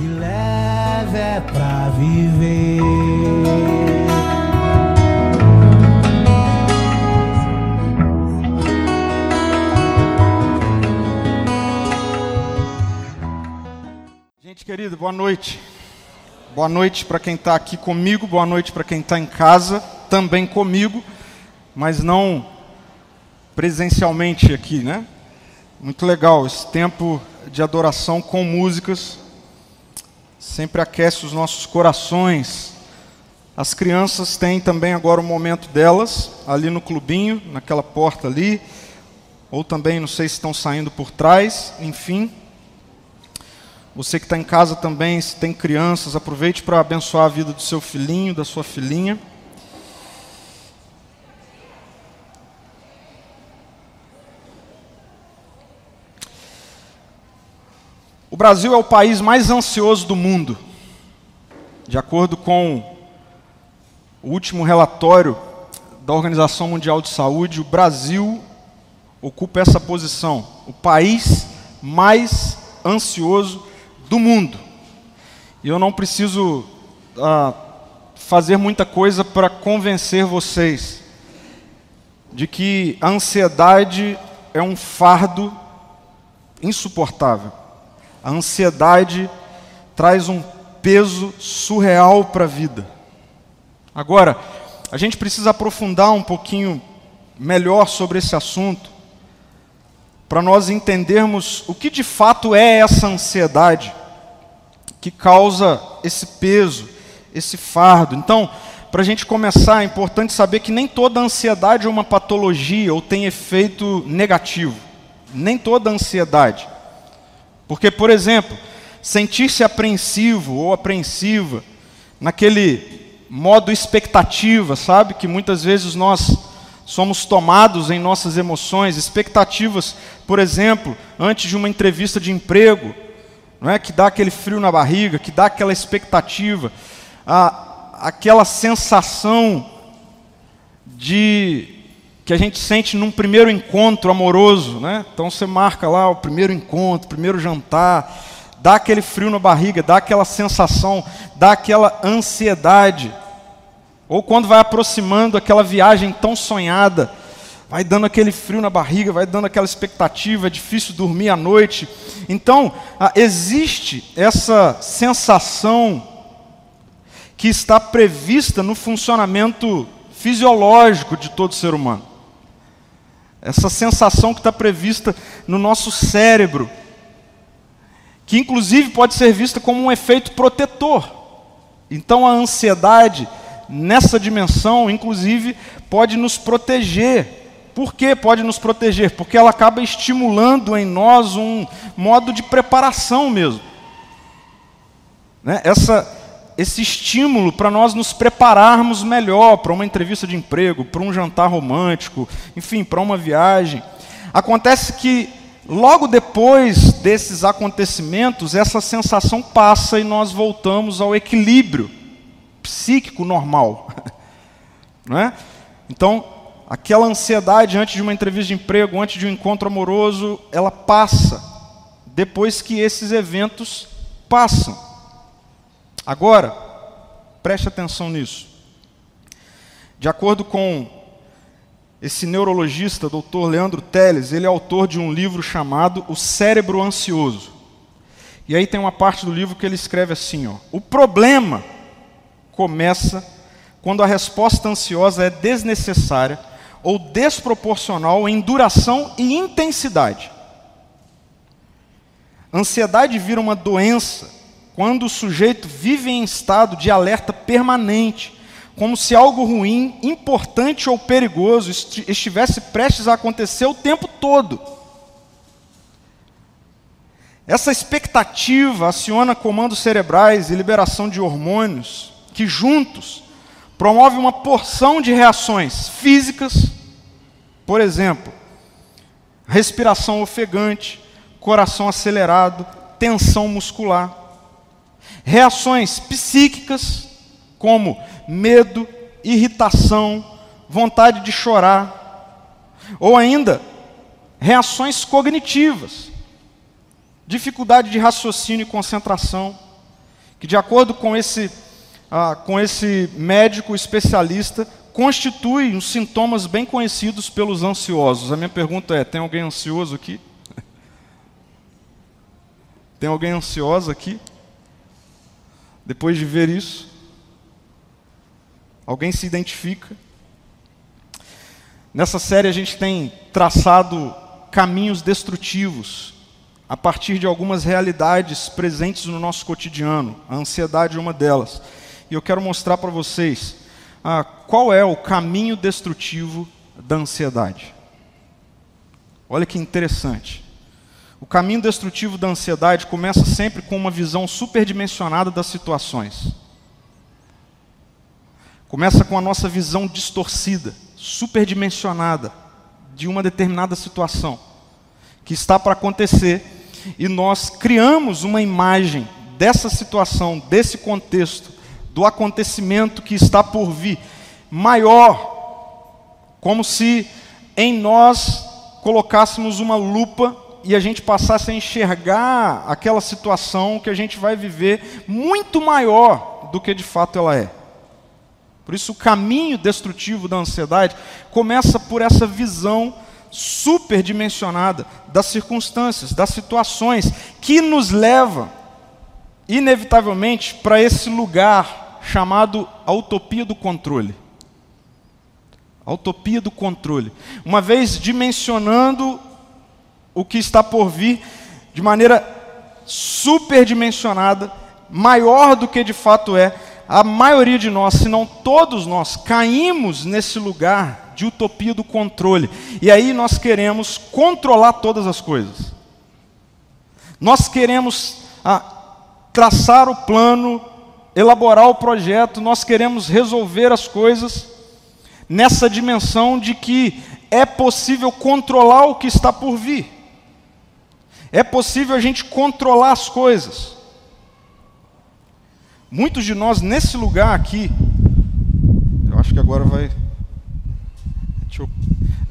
que leve é pra viver. Gente querida, boa noite. Boa noite para quem está aqui comigo, boa noite para quem está em casa, também comigo, mas não presencialmente aqui, né? Muito legal esse tempo de adoração com músicas, sempre aquece os nossos corações. As crianças têm também agora o momento delas, ali no clubinho, naquela porta ali, ou também, não sei se estão saindo por trás, enfim. Você que está em casa também, se tem crianças, aproveite para abençoar a vida do seu filhinho, da sua filhinha. Brasil é o país mais ansioso do mundo. De acordo com o último relatório da Organização Mundial de Saúde, o Brasil ocupa essa posição, o país mais ansioso do mundo. E eu não preciso ah, fazer muita coisa para convencer vocês de que a ansiedade é um fardo insuportável. A ansiedade traz um peso surreal para a vida. Agora, a gente precisa aprofundar um pouquinho melhor sobre esse assunto, para nós entendermos o que de fato é essa ansiedade que causa esse peso, esse fardo. Então, para a gente começar, é importante saber que nem toda ansiedade é uma patologia ou tem efeito negativo. Nem toda ansiedade. Porque, por exemplo, sentir-se apreensivo ou apreensiva, naquele modo expectativa, sabe? Que muitas vezes nós somos tomados em nossas emoções, expectativas, por exemplo, antes de uma entrevista de emprego, não é? Que dá aquele frio na barriga, que dá aquela expectativa, a, aquela sensação de que a gente sente num primeiro encontro amoroso, né? Então você marca lá o primeiro encontro, primeiro jantar, dá aquele frio na barriga, dá aquela sensação, dá aquela ansiedade. Ou quando vai aproximando aquela viagem tão sonhada, vai dando aquele frio na barriga, vai dando aquela expectativa, é difícil dormir à noite. Então, existe essa sensação que está prevista no funcionamento fisiológico de todo ser humano. Essa sensação que está prevista no nosso cérebro, que inclusive pode ser vista como um efeito protetor. Então a ansiedade, nessa dimensão, inclusive, pode nos proteger. Por que pode nos proteger? Porque ela acaba estimulando em nós um modo de preparação mesmo. Né? Essa, esse estímulo para nós nos prepararmos melhor para uma entrevista de emprego, para um jantar romântico, enfim, para uma viagem. Acontece que logo depois desses acontecimentos, essa sensação passa e nós voltamos ao equilíbrio psíquico normal. Não é? Então, aquela ansiedade antes de uma entrevista de emprego, antes de um encontro amoroso, ela passa depois que esses eventos passam. Agora, preste atenção nisso. De acordo com esse neurologista, Dr. Leandro Teles, ele é autor de um livro chamado O Cérebro Ansioso. E aí tem uma parte do livro que ele escreve assim: ó, o problema começa quando a resposta ansiosa é desnecessária ou desproporcional em duração e intensidade. Ansiedade vira uma doença quando o sujeito vive em estado de alerta permanente, como se algo ruim, importante ou perigoso estivesse prestes a acontecer o tempo todo. Essa expectativa aciona comandos cerebrais e liberação de hormônios que juntos promove uma porção de reações físicas, por exemplo, respiração ofegante, coração acelerado, tensão muscular reações psíquicas, como medo, irritação, vontade de chorar, ou ainda reações cognitivas, dificuldade de raciocínio e concentração, que, de acordo com esse, ah, com esse médico especialista, constitui uns sintomas bem conhecidos pelos ansiosos. A minha pergunta é: tem alguém ansioso aqui? Tem alguém ansioso aqui? Depois de ver isso? Alguém se identifica? Nessa série a gente tem traçado caminhos destrutivos a partir de algumas realidades presentes no nosso cotidiano. A ansiedade é uma delas. E eu quero mostrar para vocês ah, qual é o caminho destrutivo da ansiedade. Olha que interessante. O caminho destrutivo da ansiedade começa sempre com uma visão superdimensionada das situações. Começa com a nossa visão distorcida, superdimensionada de uma determinada situação que está para acontecer e nós criamos uma imagem dessa situação, desse contexto, do acontecimento que está por vir, maior, como se em nós colocássemos uma lupa e a gente passasse a enxergar aquela situação que a gente vai viver muito maior do que de fato ela é. Por isso, o caminho destrutivo da ansiedade começa por essa visão superdimensionada das circunstâncias, das situações, que nos leva, inevitavelmente, para esse lugar chamado a utopia do controle. A utopia do controle. Uma vez dimensionando o que está por vir de maneira superdimensionada, maior do que de fato é, a maioria de nós, se não todos nós, caímos nesse lugar de utopia do controle. E aí nós queremos controlar todas as coisas. Nós queremos ah, traçar o plano, elaborar o projeto, nós queremos resolver as coisas nessa dimensão de que é possível controlar o que está por vir. É possível a gente controlar as coisas. Muitos de nós nesse lugar aqui, eu acho que agora vai. Eu,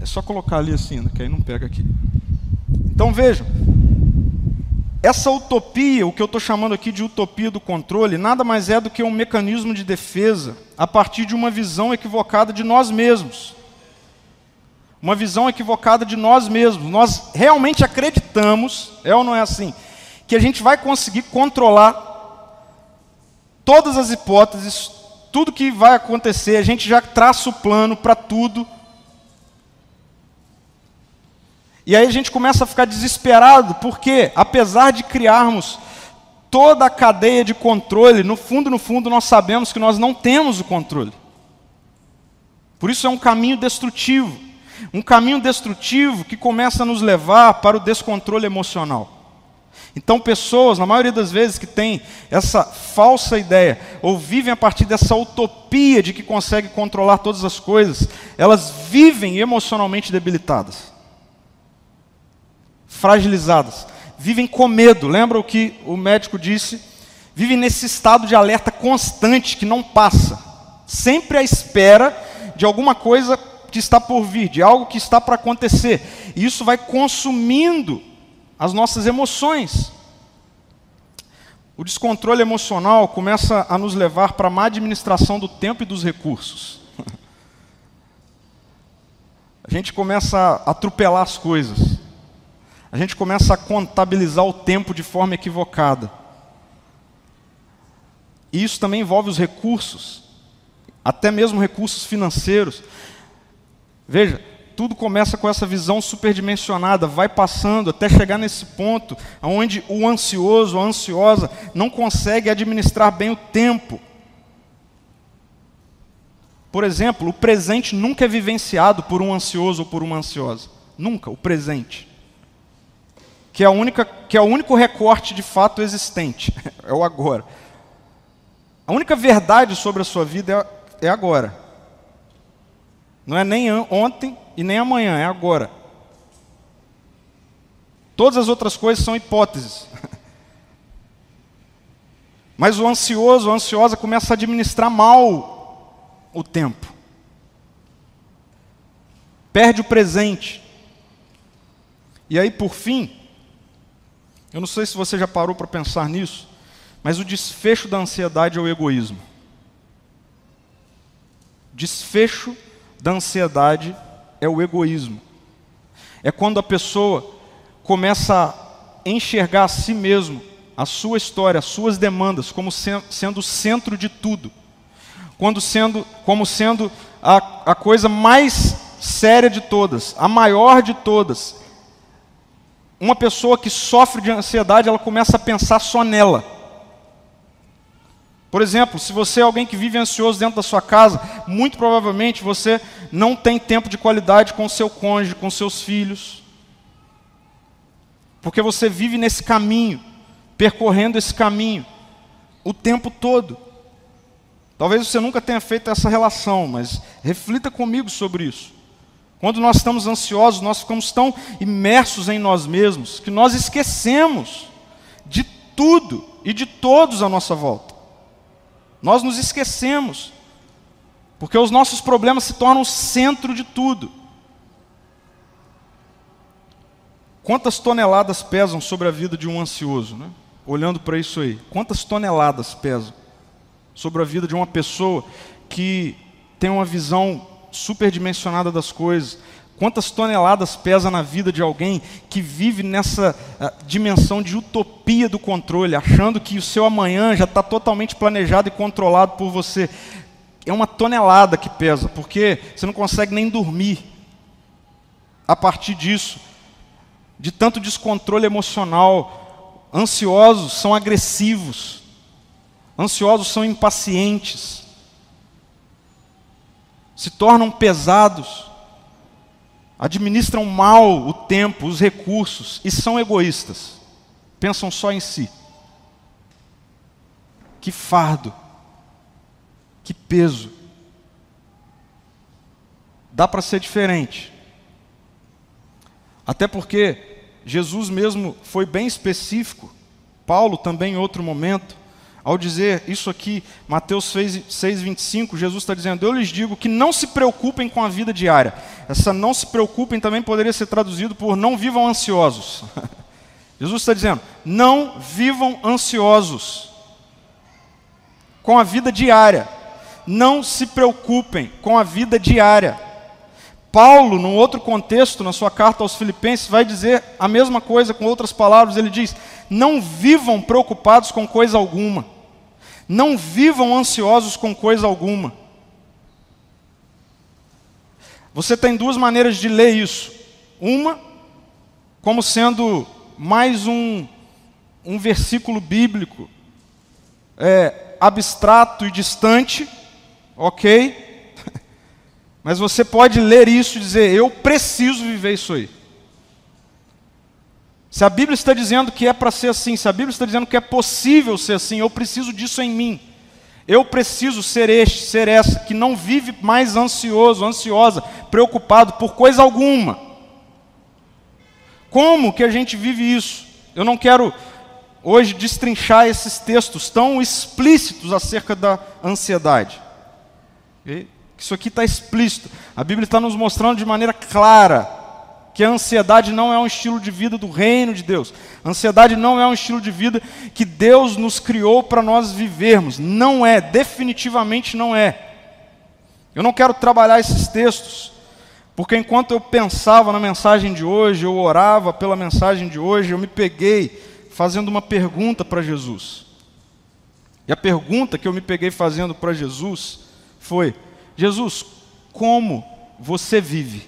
é só colocar ali assim, né, que aí não pega aqui. Então vejam, essa utopia, o que eu estou chamando aqui de utopia do controle, nada mais é do que um mecanismo de defesa a partir de uma visão equivocada de nós mesmos. Uma visão equivocada de nós mesmos. Nós realmente acreditamos, é ou não é assim, que a gente vai conseguir controlar todas as hipóteses, tudo que vai acontecer, a gente já traça o plano para tudo. E aí a gente começa a ficar desesperado, porque apesar de criarmos toda a cadeia de controle, no fundo, no fundo, nós sabemos que nós não temos o controle. Por isso é um caminho destrutivo. Um caminho destrutivo que começa a nos levar para o descontrole emocional. Então, pessoas, na maioria das vezes, que têm essa falsa ideia, ou vivem a partir dessa utopia de que conseguem controlar todas as coisas, elas vivem emocionalmente debilitadas, fragilizadas, vivem com medo. Lembra o que o médico disse? Vivem nesse estado de alerta constante que não passa, sempre à espera de alguma coisa que está por vir, de algo que está para acontecer. E isso vai consumindo as nossas emoções. O descontrole emocional começa a nos levar para a má administração do tempo e dos recursos. A gente começa a atropelar as coisas. A gente começa a contabilizar o tempo de forma equivocada. E isso também envolve os recursos, até mesmo recursos financeiros. Veja, tudo começa com essa visão superdimensionada, vai passando até chegar nesse ponto onde o ansioso, a ansiosa, não consegue administrar bem o tempo. Por exemplo, o presente nunca é vivenciado por um ansioso ou por uma ansiosa. Nunca, o presente. Que é, a única, que é o único recorte de fato existente, é o agora. A única verdade sobre a sua vida é, é agora. Não é nem ontem e nem amanhã, é agora. Todas as outras coisas são hipóteses. Mas o ansioso, a ansiosa começa a administrar mal o tempo. Perde o presente. E aí, por fim, eu não sei se você já parou para pensar nisso, Mas o desfecho da ansiedade é o egoísmo. Desfecho da ansiedade é o egoísmo. É quando a pessoa começa a enxergar a si mesmo, a sua história, as suas demandas como sendo o centro de tudo. Quando sendo, como sendo a, a coisa mais séria de todas, a maior de todas. Uma pessoa que sofre de ansiedade, ela começa a pensar só nela. Por exemplo, se você é alguém que vive ansioso dentro da sua casa, muito provavelmente você não tem tempo de qualidade com seu cônjuge, com seus filhos. Porque você vive nesse caminho, percorrendo esse caminho, o tempo todo. Talvez você nunca tenha feito essa relação, mas reflita comigo sobre isso. Quando nós estamos ansiosos, nós ficamos tão imersos em nós mesmos que nós esquecemos de tudo e de todos à nossa volta. Nós nos esquecemos, porque os nossos problemas se tornam o centro de tudo. Quantas toneladas pesam sobre a vida de um ansioso? Né? Olhando para isso aí. Quantas toneladas pesam sobre a vida de uma pessoa que tem uma visão superdimensionada das coisas? Quantas toneladas pesa na vida de alguém que vive nessa uh, dimensão de utopia do controle, achando que o seu amanhã já está totalmente planejado e controlado por você? É uma tonelada que pesa, porque você não consegue nem dormir a partir disso, de tanto descontrole emocional. Ansiosos são agressivos, ansiosos são impacientes, se tornam pesados administram mal o tempo, os recursos e são egoístas. Pensam só em si. Que fardo. Que peso. Dá para ser diferente. Até porque Jesus mesmo foi bem específico. Paulo também em outro momento ao dizer isso aqui, Mateus 6, 25, Jesus está dizendo: Eu lhes digo que não se preocupem com a vida diária. Essa não se preocupem também poderia ser traduzido por não vivam ansiosos. Jesus está dizendo: não vivam ansiosos com a vida diária. Não se preocupem com a vida diária. Paulo, num outro contexto, na sua carta aos Filipenses, vai dizer a mesma coisa com outras palavras. Ele diz: Não vivam preocupados com coisa alguma. Não vivam ansiosos com coisa alguma. Você tem duas maneiras de ler isso. Uma, como sendo mais um, um versículo bíblico é, abstrato e distante, ok? Mas você pode ler isso e dizer: eu preciso viver isso aí. Se a Bíblia está dizendo que é para ser assim, se a Bíblia está dizendo que é possível ser assim, eu preciso disso em mim. Eu preciso ser este, ser essa, que não vive mais ansioso, ansiosa, preocupado por coisa alguma. Como que a gente vive isso? Eu não quero hoje destrinchar esses textos tão explícitos acerca da ansiedade. Isso aqui está explícito. A Bíblia está nos mostrando de maneira clara que a ansiedade não é um estilo de vida do reino de Deus. A ansiedade não é um estilo de vida que Deus nos criou para nós vivermos. Não é, definitivamente não é. Eu não quero trabalhar esses textos, porque enquanto eu pensava na mensagem de hoje, eu orava pela mensagem de hoje, eu me peguei fazendo uma pergunta para Jesus. E a pergunta que eu me peguei fazendo para Jesus foi: Jesus, como você vive?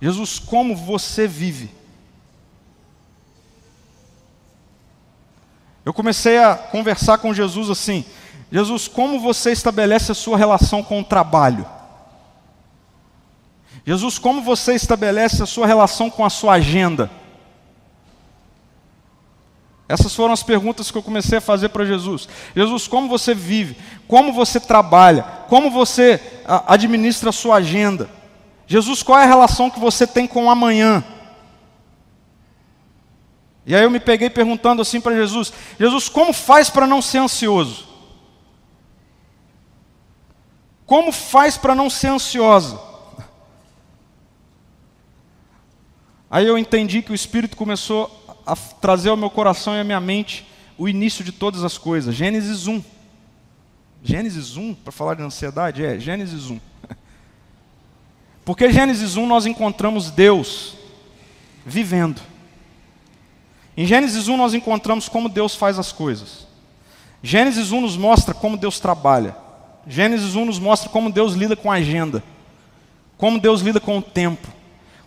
Jesus, como você vive? Eu comecei a conversar com Jesus assim: Jesus, como você estabelece a sua relação com o trabalho? Jesus, como você estabelece a sua relação com a sua agenda? Essas foram as perguntas que eu comecei a fazer para Jesus. Jesus, como você vive? Como você trabalha? Como você administra a sua agenda? Jesus, qual é a relação que você tem com o amanhã? E aí eu me peguei perguntando assim para Jesus: Jesus, como faz para não ser ansioso? Como faz para não ser ansiosa? Aí eu entendi que o Espírito começou a trazer ao meu coração e à minha mente o início de todas as coisas. Gênesis 1. Gênesis 1, para falar de ansiedade, é Gênesis 1. Porque Gênesis 1 nós encontramos Deus vivendo. Em Gênesis 1 nós encontramos como Deus faz as coisas. Gênesis 1 nos mostra como Deus trabalha. Gênesis 1 nos mostra como Deus lida com a agenda, como Deus lida com o tempo,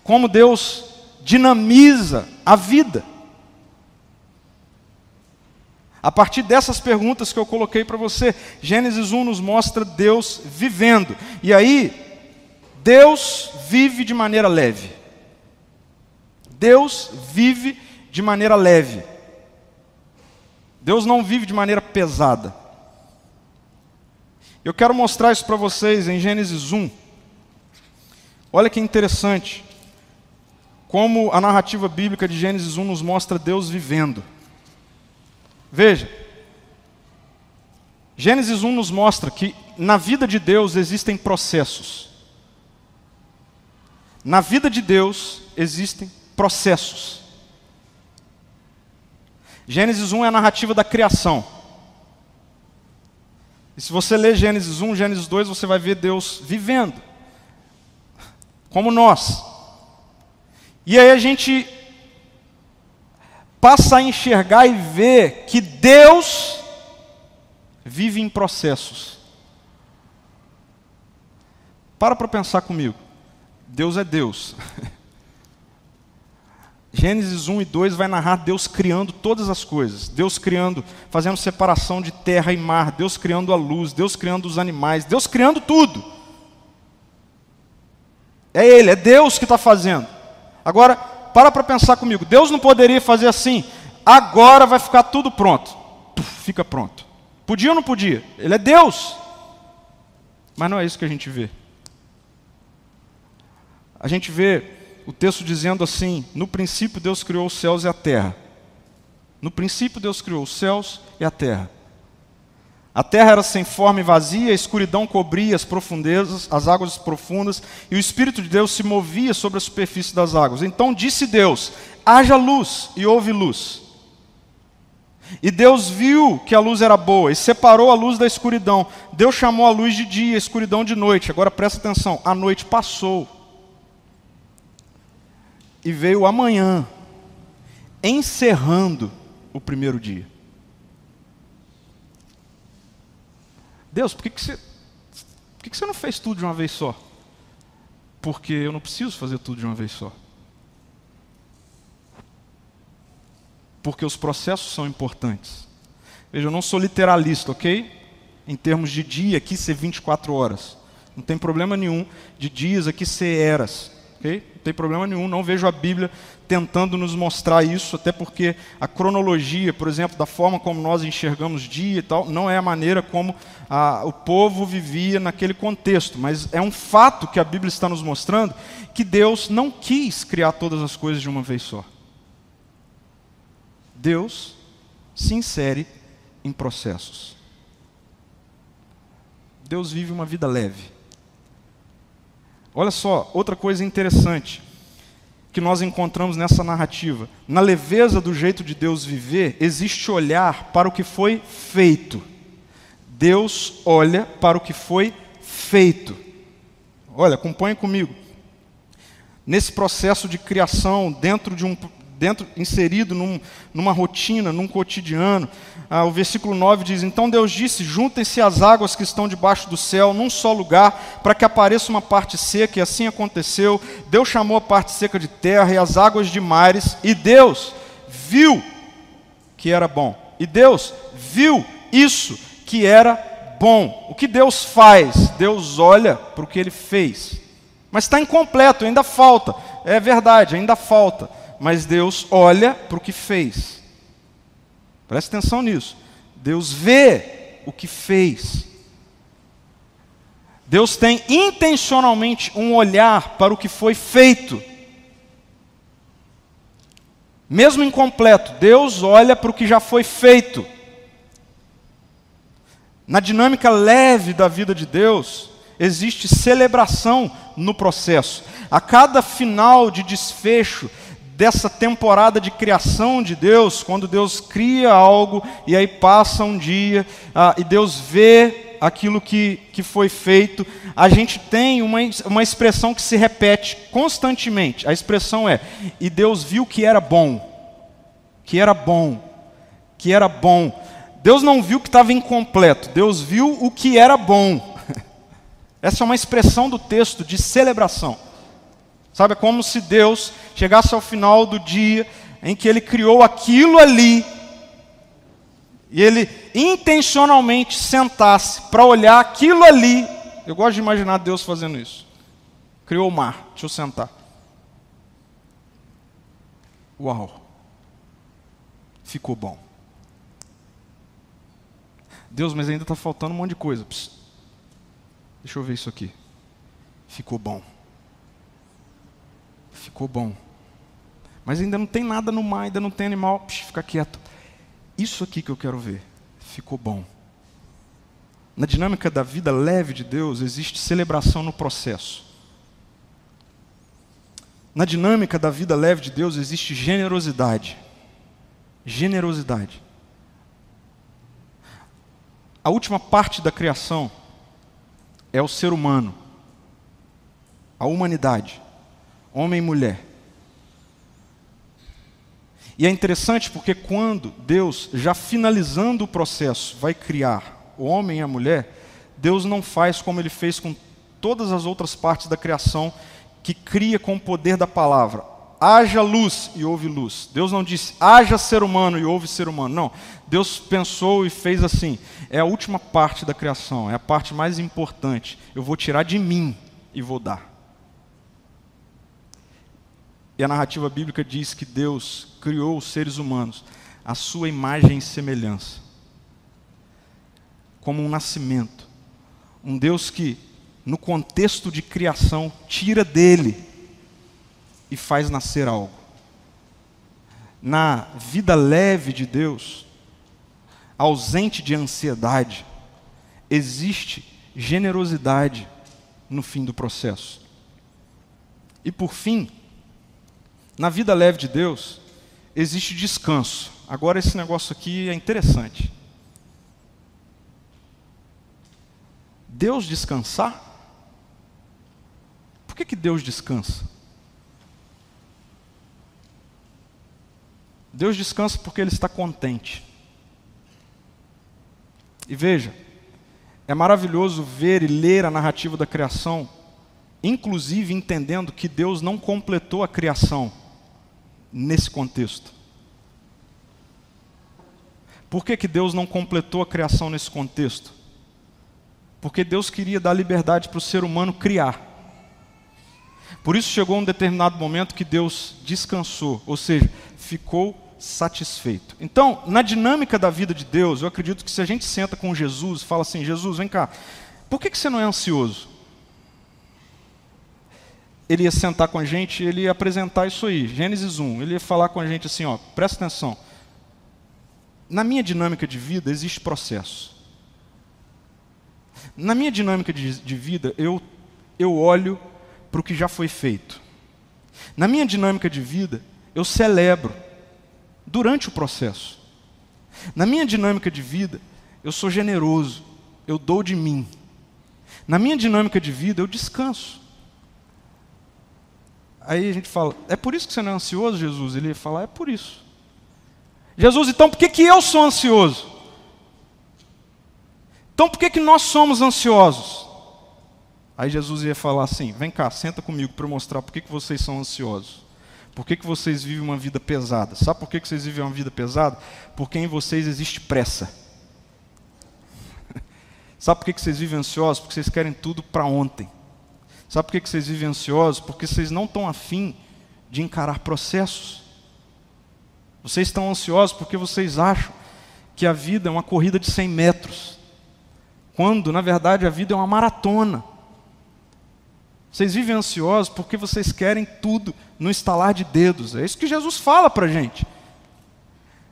como Deus dinamiza a vida. A partir dessas perguntas que eu coloquei para você, Gênesis 1 nos mostra Deus vivendo. E aí, Deus vive de maneira leve. Deus vive de maneira leve. Deus não vive de maneira pesada. Eu quero mostrar isso para vocês em Gênesis 1. Olha que interessante. Como a narrativa bíblica de Gênesis 1 nos mostra Deus vivendo. Veja. Gênesis 1 nos mostra que na vida de Deus existem processos. Na vida de Deus existem processos. Gênesis 1 é a narrativa da criação. E se você ler Gênesis 1, Gênesis 2, você vai ver Deus vivendo, como nós. E aí a gente passa a enxergar e ver que Deus vive em processos. Para para pensar comigo. Deus é Deus. Gênesis 1 e 2 vai narrar Deus criando todas as coisas. Deus criando, fazendo separação de terra e mar, Deus criando a luz, Deus criando os animais, Deus criando tudo. É Ele, é Deus que está fazendo. Agora, para para pensar comigo. Deus não poderia fazer assim, agora vai ficar tudo pronto. Puf, fica pronto. Podia ou não podia? Ele é Deus. Mas não é isso que a gente vê. A gente vê o texto dizendo assim: No princípio Deus criou os céus e a terra. No princípio Deus criou os céus e a terra. A terra era sem forma e vazia, a escuridão cobria as profundezas, as águas profundas, e o Espírito de Deus se movia sobre a superfície das águas. Então disse Deus: haja luz, e houve luz. E Deus viu que a luz era boa e separou a luz da escuridão. Deus chamou a luz de dia, a escuridão de noite. Agora presta atenção: a noite passou e veio amanhã, encerrando o primeiro dia. Deus, por que, que, você, por que, que você não fez tudo de uma vez só? Porque eu não preciso fazer tudo de uma vez só. Porque os processos são importantes. Veja, eu não sou literalista, ok? Em termos de dia aqui ser 24 horas. Não tem problema nenhum de dias aqui ser eras. Okay? Não tem problema nenhum, não vejo a Bíblia tentando nos mostrar isso, até porque a cronologia, por exemplo, da forma como nós enxergamos dia e tal, não é a maneira como a, o povo vivia naquele contexto, mas é um fato que a Bíblia está nos mostrando que Deus não quis criar todas as coisas de uma vez só. Deus se insere em processos. Deus vive uma vida leve. Olha só, outra coisa interessante que nós encontramos nessa narrativa. Na leveza do jeito de Deus viver, existe olhar para o que foi feito. Deus olha para o que foi feito. Olha, acompanhe comigo. Nesse processo de criação, dentro de um, dentro, inserido num, numa rotina, num cotidiano. Ah, o versículo 9 diz: Então Deus disse: Juntem-se as águas que estão debaixo do céu num só lugar, para que apareça uma parte seca, e assim aconteceu. Deus chamou a parte seca de terra e as águas de mares, e Deus viu que era bom. E Deus viu isso que era bom. O que Deus faz? Deus olha para o que ele fez. Mas está incompleto, ainda falta. É verdade, ainda falta mas Deus olha para o que fez. Preste atenção nisso. Deus vê o que fez. Deus tem intencionalmente um olhar para o que foi feito. Mesmo incompleto, Deus olha para o que já foi feito. Na dinâmica leve da vida de Deus, existe celebração no processo. A cada final de desfecho, dessa temporada de criação de Deus, quando Deus cria algo e aí passa um dia ah, e Deus vê aquilo que, que foi feito, a gente tem uma, uma expressão que se repete constantemente. A expressão é: e Deus viu que era bom, que era bom, que era bom. Deus não viu que estava incompleto, Deus viu o que era bom. Essa é uma expressão do texto de celebração. Sabe, é como se Deus chegasse ao final do dia em que Ele criou aquilo ali, e Ele intencionalmente sentasse para olhar aquilo ali. Eu gosto de imaginar Deus fazendo isso. Criou o mar, deixa eu sentar. Uau, ficou bom. Deus, mas ainda está faltando um monte de coisa. Psst. Deixa eu ver isso aqui. Ficou bom. Ficou bom. Mas ainda não tem nada no mar, ainda não tem animal. Psh, fica quieto. Isso aqui que eu quero ver. Ficou bom. Na dinâmica da vida leve de Deus, existe celebração no processo. Na dinâmica da vida leve de Deus, existe generosidade. Generosidade. A última parte da criação é o ser humano, a humanidade, homem e mulher. E é interessante porque quando Deus, já finalizando o processo, vai criar o homem e a mulher, Deus não faz como ele fez com todas as outras partes da criação, que cria com o poder da palavra. Haja luz e houve luz. Deus não disse haja ser humano e houve ser humano. Não. Deus pensou e fez assim. É a última parte da criação, é a parte mais importante. Eu vou tirar de mim e vou dar. E a narrativa bíblica diz que Deus criou os seres humanos à sua imagem e semelhança, como um nascimento. Um Deus que, no contexto de criação, tira dele e faz nascer algo. Na vida leve de Deus, ausente de ansiedade, existe generosidade no fim do processo. E por fim, na vida leve de Deus, existe descanso. Agora, esse negócio aqui é interessante. Deus descansar? Por que, que Deus descansa? Deus descansa porque Ele está contente. E veja, é maravilhoso ver e ler a narrativa da criação, inclusive entendendo que Deus não completou a criação nesse contexto. Por que, que Deus não completou a criação nesse contexto? Porque Deus queria dar liberdade para o ser humano criar. Por isso chegou um determinado momento que Deus descansou, ou seja, ficou satisfeito. Então, na dinâmica da vida de Deus, eu acredito que se a gente senta com Jesus e fala assim: Jesus, vem cá, por que, que você não é ansioso? Ele ia sentar com a gente, ele ia apresentar isso aí, Gênesis 1. Ele ia falar com a gente assim: ó, presta atenção. Na minha dinâmica de vida existe processo. Na minha dinâmica de, de vida, eu, eu olho para o que já foi feito. Na minha dinâmica de vida, eu celebro durante o processo. Na minha dinâmica de vida, eu sou generoso, eu dou de mim. Na minha dinâmica de vida, eu descanso. Aí a gente fala, é por isso que você não é ansioso, Jesus? Ele ia falar, é por isso. Jesus, então por que, que eu sou ansioso? Então por que, que nós somos ansiosos? Aí Jesus ia falar assim: vem cá, senta comigo para mostrar por que, que vocês são ansiosos. Por que, que vocês vivem uma vida pesada? Sabe por que, que vocês vivem uma vida pesada? Porque em vocês existe pressa. Sabe por que, que vocês vivem ansiosos? Porque vocês querem tudo para ontem. Sabe por que, vocês vivem ansiosos? Porque vocês não estão afim de encarar processos. Vocês estão ansiosos porque vocês acham que a vida é uma corrida de 100 metros. Quando, na verdade, a vida é uma maratona. Vocês vivem ansiosos porque vocês querem tudo no estalar de dedos. É isso que Jesus fala para a gente.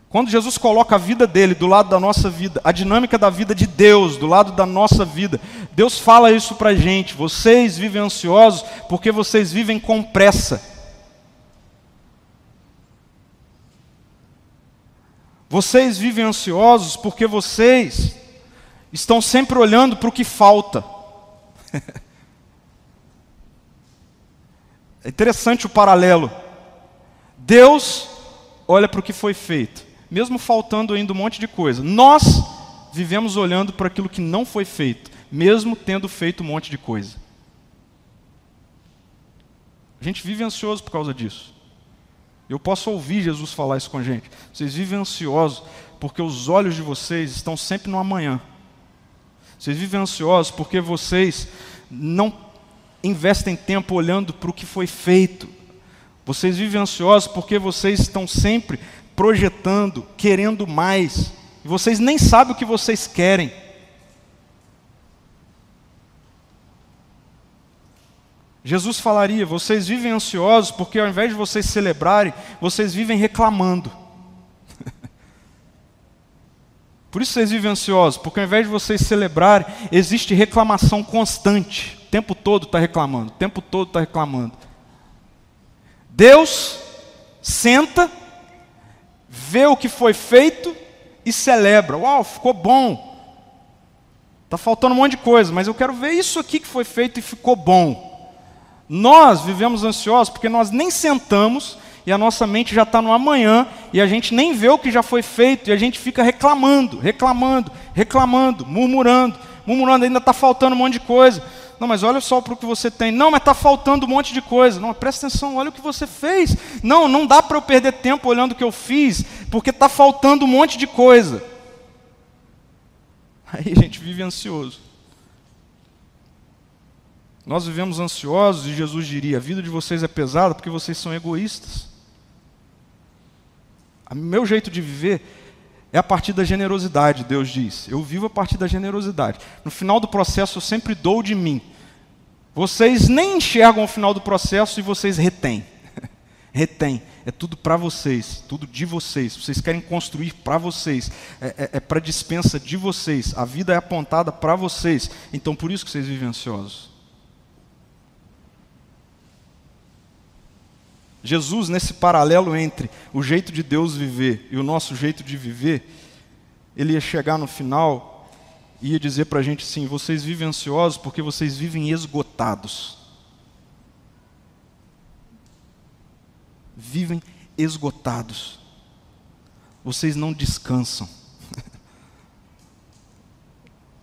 Quando Jesus coloca a vida dele do lado da nossa vida, a dinâmica da vida de Deus do lado da nossa vida, Deus fala isso para a gente. Vocês vivem ansiosos porque vocês vivem com pressa. Vocês vivem ansiosos porque vocês estão sempre olhando para o que falta. é interessante o paralelo. Deus olha para o que foi feito, mesmo faltando ainda um monte de coisa. Nós vivemos olhando para aquilo que não foi feito, mesmo tendo feito um monte de coisa. A gente vive ansioso por causa disso. Eu posso ouvir Jesus falar isso com a gente. Vocês vivem ansiosos porque os olhos de vocês estão sempre no amanhã. Vocês vivem ansiosos porque vocês não investem tempo olhando para o que foi feito. Vocês vivem ansiosos porque vocês estão sempre projetando, querendo mais. E vocês nem sabem o que vocês querem. Jesus falaria: vocês vivem ansiosos porque ao invés de vocês celebrarem, vocês vivem reclamando. Por isso vocês vivem ansiosos, porque ao invés de vocês celebrarem, existe reclamação constante. O tempo todo está reclamando, o tempo todo está reclamando. Deus senta, vê o que foi feito e celebra. Uau, ficou bom. Está faltando um monte de coisa, mas eu quero ver isso aqui que foi feito e ficou bom. Nós vivemos ansiosos porque nós nem sentamos e a nossa mente já está no amanhã e a gente nem vê o que já foi feito e a gente fica reclamando, reclamando, reclamando, murmurando, murmurando, ainda está faltando um monte de coisa. Não, mas olha só para o que você tem. Não, mas está faltando um monte de coisa. Não, presta atenção, olha o que você fez. Não, não dá para eu perder tempo olhando o que eu fiz, porque está faltando um monte de coisa. Aí a gente vive ansioso. Nós vivemos ansiosos e Jesus diria: a vida de vocês é pesada porque vocês são egoístas. O meu jeito de viver é a partir da generosidade, Deus diz. Eu vivo a partir da generosidade. No final do processo eu sempre dou de mim. Vocês nem enxergam o final do processo e vocês retêm. retém. É tudo para vocês, tudo de vocês. Vocês querem construir para vocês. É, é, é para dispensa de vocês. A vida é apontada para vocês. Então por isso que vocês vivem ansiosos. Jesus, nesse paralelo entre o jeito de Deus viver e o nosso jeito de viver, ele ia chegar no final e ia dizer para a gente assim: vocês vivem ansiosos porque vocês vivem esgotados. Vivem esgotados. Vocês não descansam.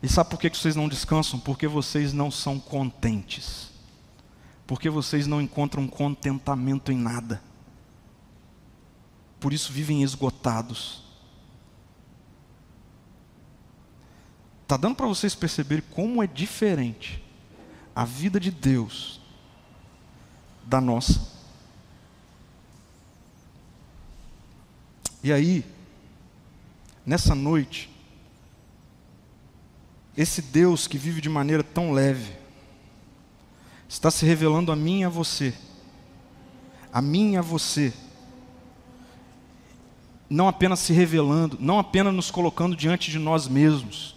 e sabe por que vocês não descansam? Porque vocês não são contentes porque vocês não encontram contentamento em nada. Por isso vivem esgotados. Está dando para vocês perceberem como é diferente a vida de Deus da nossa. E aí, nessa noite, esse Deus que vive de maneira tão leve, está se revelando a mim e a você. A mim e a você. Não apenas se revelando, não apenas nos colocando diante de nós mesmos.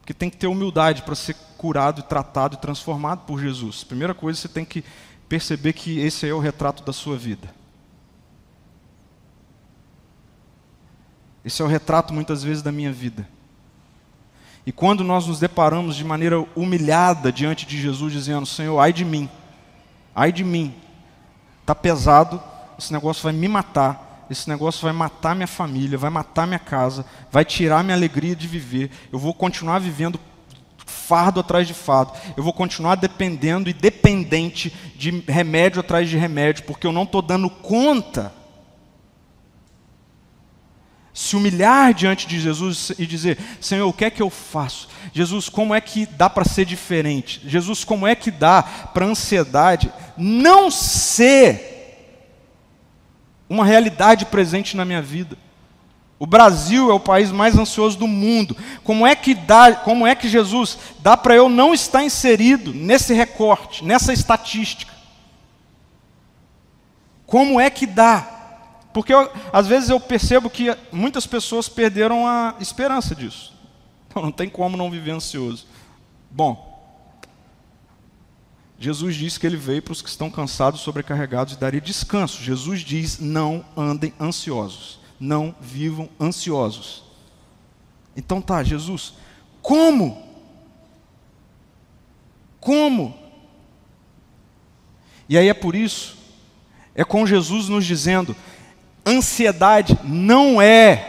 Porque tem que ter humildade para ser curado tratado e transformado por Jesus. Primeira coisa, você tem que perceber que esse é o retrato da sua vida. Esse é o retrato muitas vezes da minha vida. E quando nós nos deparamos de maneira humilhada diante de Jesus, dizendo: Senhor, ai de mim, ai de mim, está pesado, esse negócio vai me matar, esse negócio vai matar minha família, vai matar minha casa, vai tirar minha alegria de viver, eu vou continuar vivendo fardo atrás de fardo, eu vou continuar dependendo e dependente de remédio atrás de remédio, porque eu não estou dando conta se humilhar diante de Jesus e dizer: Senhor, o que é que eu faço? Jesus, como é que dá para ser diferente? Jesus, como é que dá para a ansiedade não ser uma realidade presente na minha vida? O Brasil é o país mais ansioso do mundo. Como é que dá, como é que Jesus dá para eu não estar inserido nesse recorte, nessa estatística? Como é que dá? Porque eu, às vezes eu percebo que muitas pessoas perderam a esperança disso. Então não tem como não viver ansioso. Bom, Jesus disse que ele veio para os que estão cansados, sobrecarregados e daria descanso. Jesus diz: não andem ansiosos. não vivam ansiosos. Então tá, Jesus, como? Como? E aí é por isso, é com Jesus nos dizendo: ansiedade não é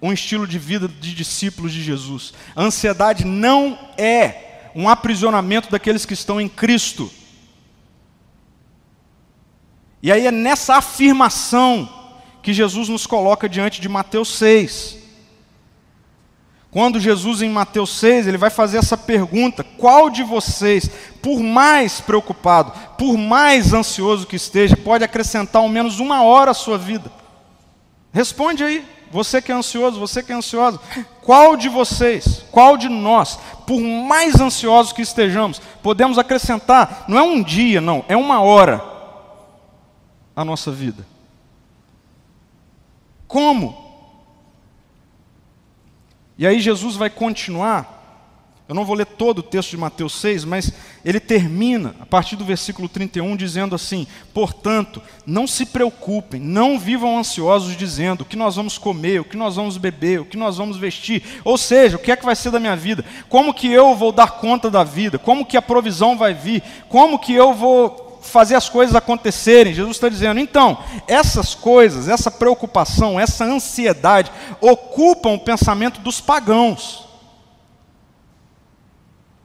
um estilo de vida de discípulos de Jesus. Ansiedade não é um aprisionamento daqueles que estão em Cristo. E aí é nessa afirmação que Jesus nos coloca diante de Mateus 6. Quando Jesus, em Mateus 6, ele vai fazer essa pergunta: qual de vocês, por mais preocupado, por mais ansioso que esteja, pode acrescentar ao menos uma hora à sua vida? Responde aí, você que é ansioso, você que é ansiosa, qual de vocês, qual de nós, por mais ansiosos que estejamos, podemos acrescentar, não é um dia, não, é uma hora à nossa vida? Como? E aí Jesus vai continuar. Eu não vou ler todo o texto de Mateus 6, mas ele termina a partir do versículo 31 dizendo assim: Portanto, não se preocupem, não vivam ansiosos dizendo o que nós vamos comer, o que nós vamos beber, o que nós vamos vestir, ou seja, o que é que vai ser da minha vida, como que eu vou dar conta da vida, como que a provisão vai vir, como que eu vou fazer as coisas acontecerem. Jesus está dizendo, então, essas coisas, essa preocupação, essa ansiedade, ocupam o pensamento dos pagãos.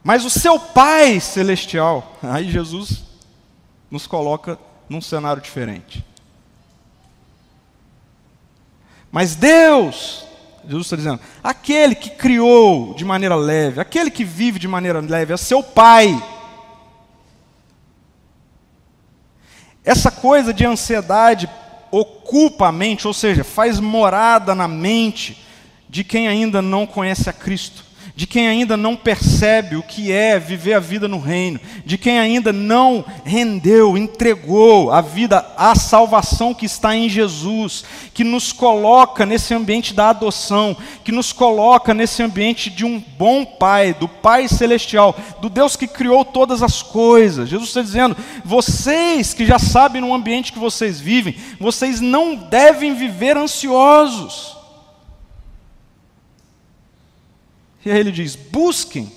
Mas o seu Pai Celestial, aí Jesus nos coloca num cenário diferente. Mas Deus, Jesus está dizendo, aquele que criou de maneira leve, aquele que vive de maneira leve, é seu Pai. Essa coisa de ansiedade ocupa a mente, ou seja, faz morada na mente de quem ainda não conhece a Cristo de quem ainda não percebe o que é viver a vida no reino, de quem ainda não rendeu, entregou a vida à salvação que está em Jesus, que nos coloca nesse ambiente da adoção, que nos coloca nesse ambiente de um bom Pai, do Pai celestial, do Deus que criou todas as coisas. Jesus está dizendo: vocês que já sabem no ambiente que vocês vivem, vocês não devem viver ansiosos. E aí ele diz: busquem,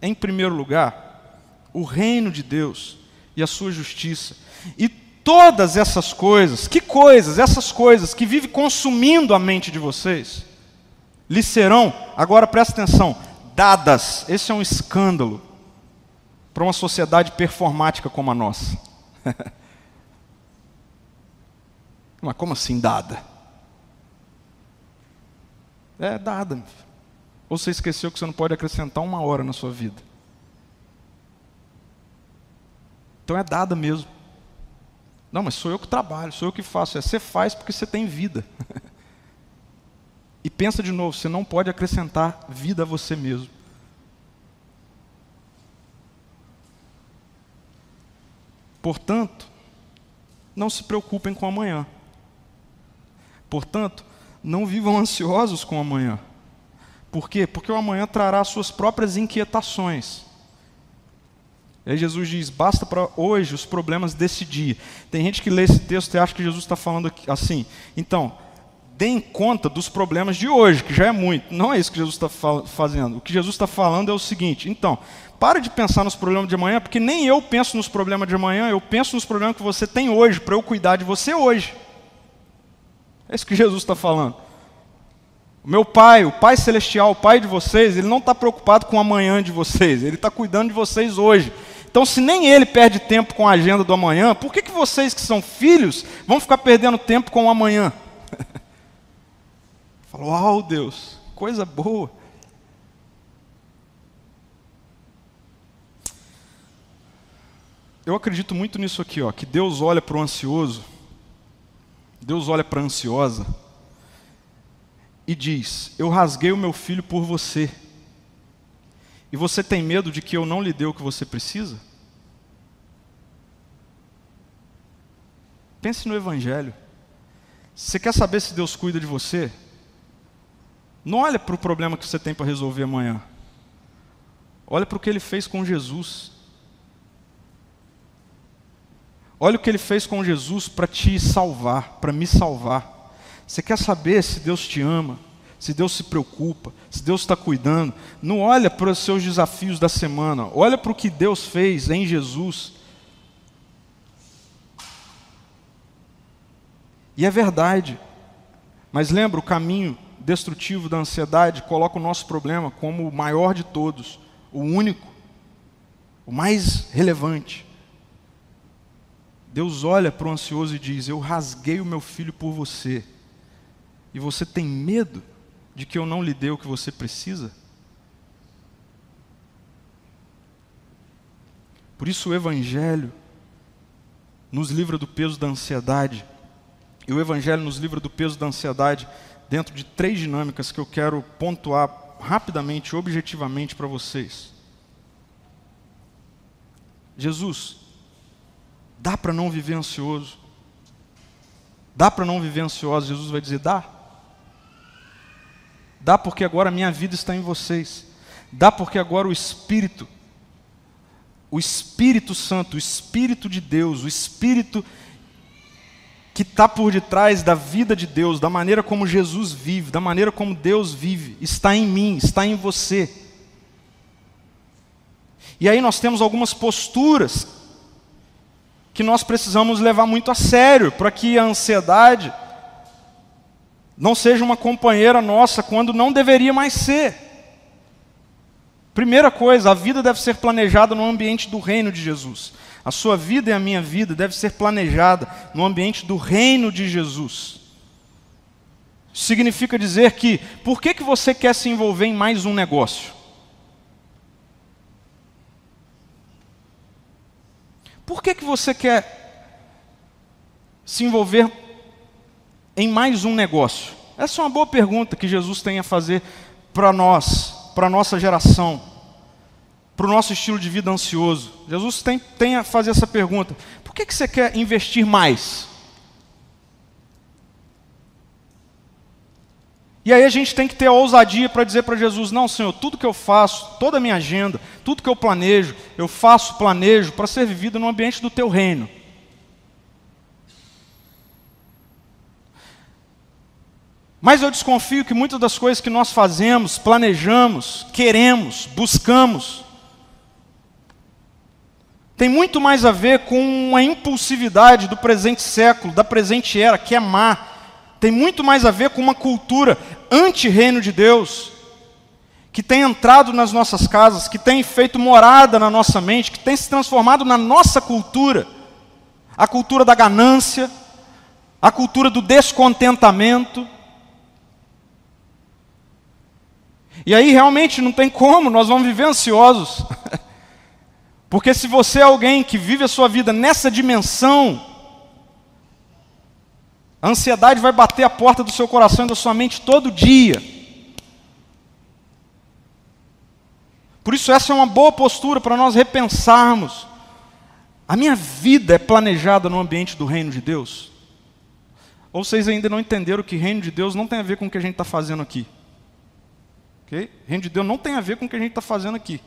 em primeiro lugar, o reino de Deus e a sua justiça. E todas essas coisas, que coisas? Essas coisas que vivem consumindo a mente de vocês, lhes serão, agora presta atenção, dadas. Esse é um escândalo para uma sociedade performática como a nossa. Mas como assim dada? É dada. Ou você esqueceu que você não pode acrescentar uma hora na sua vida? Então é dada mesmo. Não, mas sou eu que trabalho, sou eu que faço. É, você faz porque você tem vida. e pensa de novo, você não pode acrescentar vida a você mesmo. Portanto, não se preocupem com amanhã. Portanto, não vivam ansiosos com amanhã. Por quê? Porque o amanhã trará suas próprias inquietações. E aí Jesus diz: basta para hoje os problemas desse dia. Tem gente que lê esse texto e acha que Jesus está falando assim. Então, deem conta dos problemas de hoje, que já é muito. Não é isso que Jesus está fazendo. O que Jesus está falando é o seguinte: então, para de pensar nos problemas de amanhã, porque nem eu penso nos problemas de amanhã, eu penso nos problemas que você tem hoje, para eu cuidar de você hoje. É isso que Jesus está falando. O meu pai, o pai celestial, o pai de vocês, ele não está preocupado com o amanhã de vocês, ele está cuidando de vocês hoje. Então, se nem ele perde tempo com a agenda do amanhã, por que, que vocês que são filhos vão ficar perdendo tempo com o amanhã? Falou, uau, Deus, coisa boa. Eu acredito muito nisso aqui, ó, que Deus olha para o ansioso, Deus olha para a ansiosa e diz: Eu rasguei o meu filho por você. E você tem medo de que eu não lhe dê o que você precisa? Pense no Evangelho. Você quer saber se Deus cuida de você? Não olha para o problema que você tem para resolver amanhã. Olha para o que ele fez com Jesus. Olha o que ele fez com Jesus para te salvar, para me salvar. Você quer saber se Deus te ama, se Deus se preocupa, se Deus está cuidando? Não olha para os seus desafios da semana, olha para o que Deus fez em Jesus. E é verdade. Mas lembra, o caminho destrutivo da ansiedade coloca o nosso problema como o maior de todos, o único, o mais relevante. Deus olha para o ansioso e diz: Eu rasguei o meu filho por você, e você tem medo de que eu não lhe dê o que você precisa? Por isso o Evangelho nos livra do peso da ansiedade, e o Evangelho nos livra do peso da ansiedade dentro de três dinâmicas que eu quero pontuar rapidamente, objetivamente para vocês. Jesus, Dá para não viver ansioso? Dá para não viver ansioso? Jesus vai dizer: dá. Dá porque agora a minha vida está em vocês. Dá porque agora o Espírito, o Espírito Santo, o Espírito de Deus, o Espírito que está por detrás da vida de Deus, da maneira como Jesus vive, da maneira como Deus vive, está em mim, está em você. E aí nós temos algumas posturas que nós precisamos levar muito a sério para que a ansiedade não seja uma companheira nossa quando não deveria mais ser. Primeira coisa, a vida deve ser planejada no ambiente do reino de Jesus. A sua vida e a minha vida deve ser planejada no ambiente do reino de Jesus. Significa dizer que, por que, que você quer se envolver em mais um negócio? Por que, que você quer se envolver em mais um negócio? Essa é uma boa pergunta que Jesus tem a fazer para nós, para a nossa geração, para o nosso estilo de vida ansioso. Jesus tem, tem a fazer essa pergunta: por que, que você quer investir mais? E aí a gente tem que ter a ousadia para dizer para Jesus: não, Senhor, tudo que eu faço, toda a minha agenda, tudo que eu planejo, eu faço, planejo para ser vivido no ambiente do teu reino. Mas eu desconfio que muitas das coisas que nós fazemos, planejamos, queremos, buscamos, tem muito mais a ver com a impulsividade do presente século, da presente era, que é má tem muito mais a ver com uma cultura anti-reino de Deus, que tem entrado nas nossas casas, que tem feito morada na nossa mente, que tem se transformado na nossa cultura a cultura da ganância, a cultura do descontentamento. E aí realmente não tem como, nós vamos viver ansiosos. Porque se você é alguém que vive a sua vida nessa dimensão, a ansiedade vai bater a porta do seu coração e da sua mente todo dia. Por isso, essa é uma boa postura para nós repensarmos. A minha vida é planejada no ambiente do reino de Deus? Ou vocês ainda não entenderam que reino de Deus não tem a ver com o que a gente está fazendo aqui? Reino de Deus não tem a ver com o que a gente está fazendo aqui.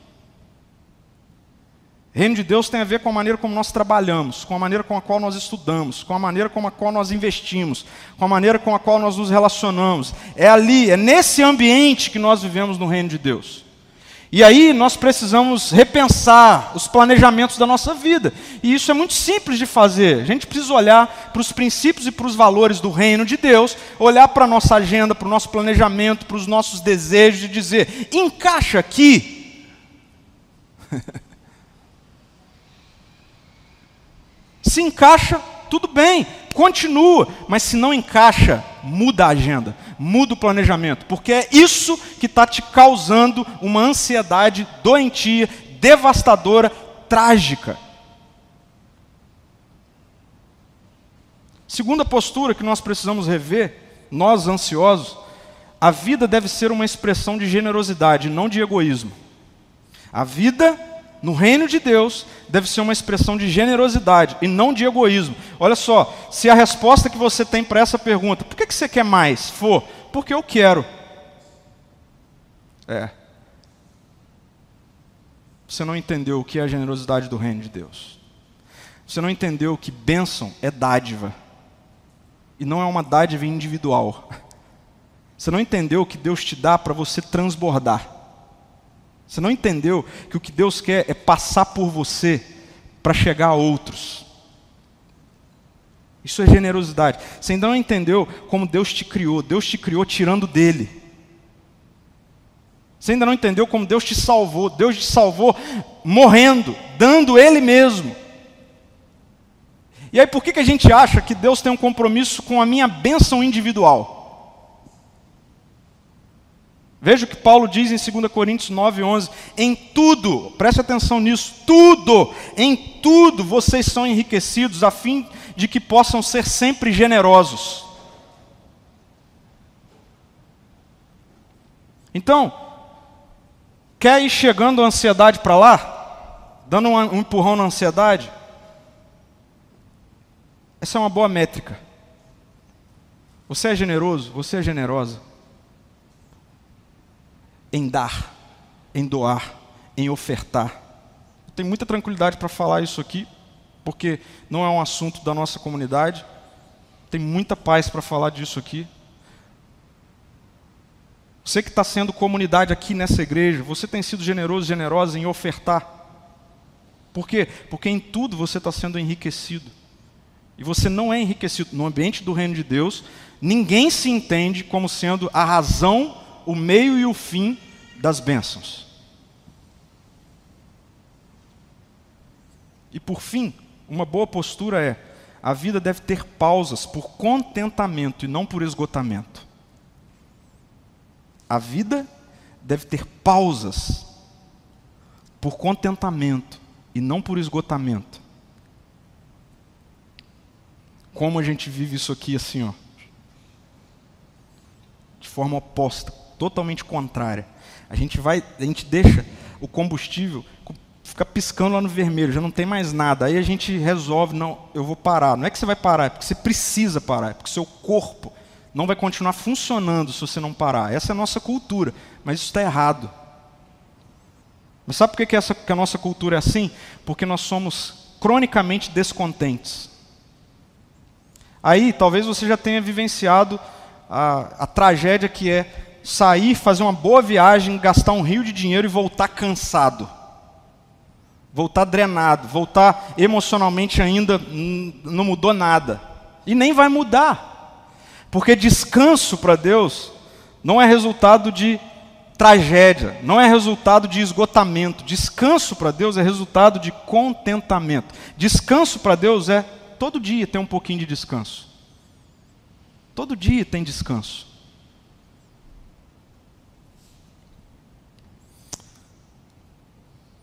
Reino de Deus tem a ver com a maneira como nós trabalhamos, com a maneira com a qual nós estudamos, com a maneira com a qual nós investimos, com a maneira com a qual nós nos relacionamos. É ali, é nesse ambiente que nós vivemos no reino de Deus. E aí nós precisamos repensar os planejamentos da nossa vida. E isso é muito simples de fazer. A gente precisa olhar para os princípios e para os valores do reino de Deus, olhar para a nossa agenda, para o nosso planejamento, para os nossos desejos e dizer: encaixa aqui. Se encaixa, tudo bem, continua, mas se não encaixa, muda a agenda, muda o planejamento, porque é isso que está te causando uma ansiedade doentia, devastadora, trágica. Segunda postura que nós precisamos rever, nós ansiosos, a vida deve ser uma expressão de generosidade, não de egoísmo. A vida no reino de Deus deve ser uma expressão de generosidade e não de egoísmo. Olha só, se a resposta que você tem para essa pergunta, por que, que você quer mais? For, porque eu quero. É. Você não entendeu o que é a generosidade do reino de Deus. Você não entendeu que bênção é dádiva. e não é uma dádiva individual. Você não entendeu que Deus te dá para você transbordar. Você não entendeu que o que Deus quer é passar por você para chegar a outros. Isso é generosidade. Você ainda não entendeu como Deus te criou. Deus te criou tirando dele. Você ainda não entendeu como Deus te salvou. Deus te salvou morrendo, dando Ele mesmo. E aí por que, que a gente acha que Deus tem um compromisso com a minha bênção individual? Veja o que Paulo diz em 2 Coríntios 9, 11. Em tudo, preste atenção nisso, tudo, em tudo vocês são enriquecidos a fim de que possam ser sempre generosos. Então, quer ir chegando a ansiedade para lá? Dando um empurrão na ansiedade? Essa é uma boa métrica. Você é generoso, você é generosa em dar, em doar, em ofertar. Eu tenho muita tranquilidade para falar isso aqui, porque não é um assunto da nossa comunidade. Tem muita paz para falar disso aqui. Você que está sendo comunidade aqui nessa igreja, você tem sido generoso generosa em ofertar. Por quê? Porque em tudo você está sendo enriquecido. E você não é enriquecido. No ambiente do reino de Deus, ninguém se entende como sendo a razão, o meio e o fim das bênçãos. E por fim, uma boa postura é: a vida deve ter pausas por contentamento e não por esgotamento. A vida deve ter pausas por contentamento e não por esgotamento. Como a gente vive isso aqui assim, ó, de forma oposta, totalmente contrária. A gente vai, a gente deixa o combustível fica piscando lá no vermelho, já não tem mais nada. Aí a gente resolve, não, eu vou parar. Não é que você vai parar, é porque você precisa parar, é porque seu corpo não vai continuar funcionando se você não parar. Essa é a nossa cultura, mas isso está errado. Mas sabe por que, que, essa, que a nossa cultura é assim? Porque nós somos cronicamente descontentes. Aí, talvez você já tenha vivenciado a, a tragédia que é sair, fazer uma boa viagem, gastar um rio de dinheiro e voltar cansado. Voltar drenado, voltar emocionalmente ainda não mudou nada. E nem vai mudar. Porque descanso para Deus não é resultado de tragédia, não é resultado de esgotamento. Descanso para Deus é resultado de contentamento. Descanso para Deus é todo dia tem um pouquinho de descanso. Todo dia tem descanso.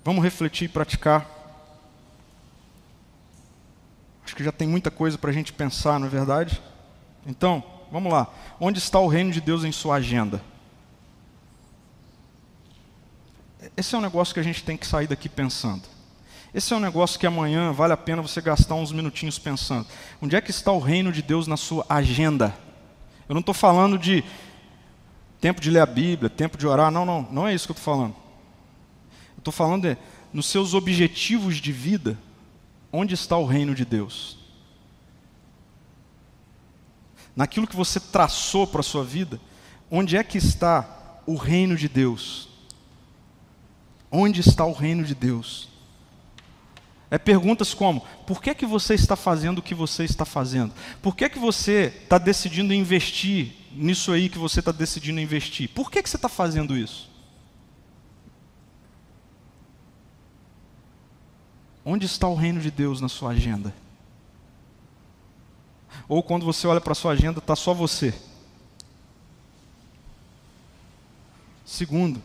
Vamos refletir e praticar. Acho que já tem muita coisa para a gente pensar, não é verdade? Então, vamos lá. Onde está o reino de Deus em sua agenda? Esse é um negócio que a gente tem que sair daqui pensando. Esse é um negócio que amanhã vale a pena você gastar uns minutinhos pensando. Onde é que está o reino de Deus na sua agenda? Eu não estou falando de tempo de ler a Bíblia, tempo de orar, não, não, não é isso que eu estou falando. Estou falando é, nos seus objetivos de vida, onde está o reino de Deus? Naquilo que você traçou para a sua vida, onde é que está o reino de Deus? Onde está o reino de Deus? É perguntas como: por que, que você está fazendo o que você está fazendo? Por que, que você está decidindo investir nisso aí que você está decidindo investir? Por que, que você está fazendo isso? Onde está o reino de Deus na sua agenda? Ou quando você olha para a sua agenda, está só você. Segundo,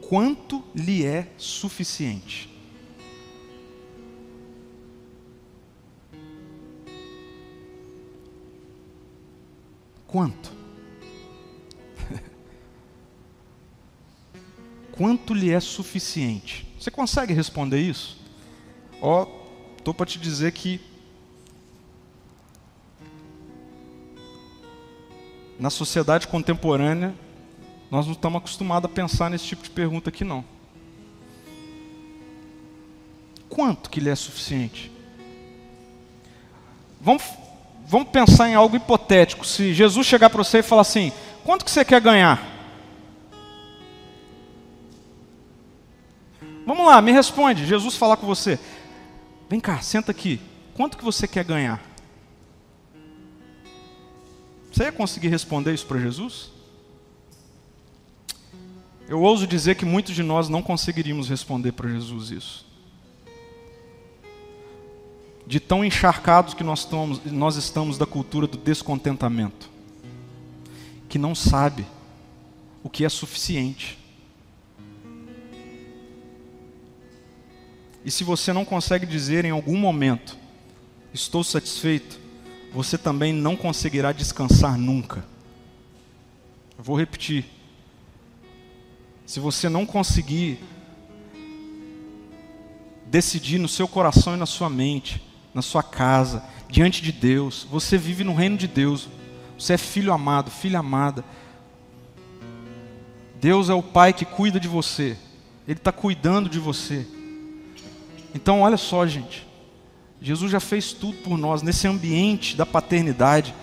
quanto lhe é suficiente? Quanto? Quanto lhe é suficiente? Você consegue responder isso? Ó, oh, estou para te dizer que na sociedade contemporânea nós não estamos acostumados a pensar nesse tipo de pergunta aqui não. Quanto que lhe é suficiente? vamos, vamos pensar em algo hipotético. Se Jesus chegar para você e falar assim: quanto que você quer ganhar? Vamos lá, me responde. Jesus falar com você. Vem cá, senta aqui. Quanto que você quer ganhar? Você ia conseguir responder isso para Jesus? Eu ouso dizer que muitos de nós não conseguiríamos responder para Jesus isso. De tão encharcados que nós estamos, nós estamos da cultura do descontentamento, que não sabe o que é suficiente. E se você não consegue dizer em algum momento, estou satisfeito, você também não conseguirá descansar nunca. Eu vou repetir. Se você não conseguir decidir no seu coração e na sua mente, na sua casa, diante de Deus, você vive no reino de Deus. Você é filho amado, filha amada. Deus é o Pai que cuida de você. Ele está cuidando de você. Então, olha só, gente. Jesus já fez tudo por nós nesse ambiente da paternidade.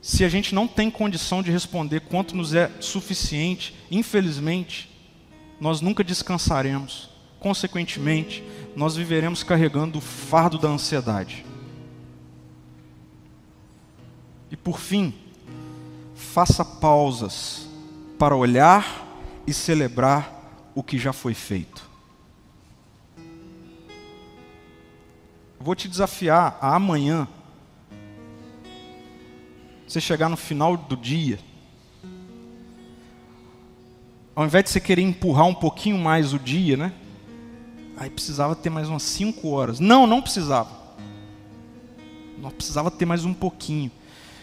Se a gente não tem condição de responder quanto nos é suficiente, infelizmente, nós nunca descansaremos. Consequentemente, nós viveremos carregando o fardo da ansiedade. E por fim, faça pausas para olhar e celebrar o que já foi feito. Vou te desafiar a amanhã você chegar no final do dia, ao invés de você querer empurrar um pouquinho mais o dia, né? Aí precisava ter mais umas cinco horas. Não, não precisava. Não precisava ter mais um pouquinho.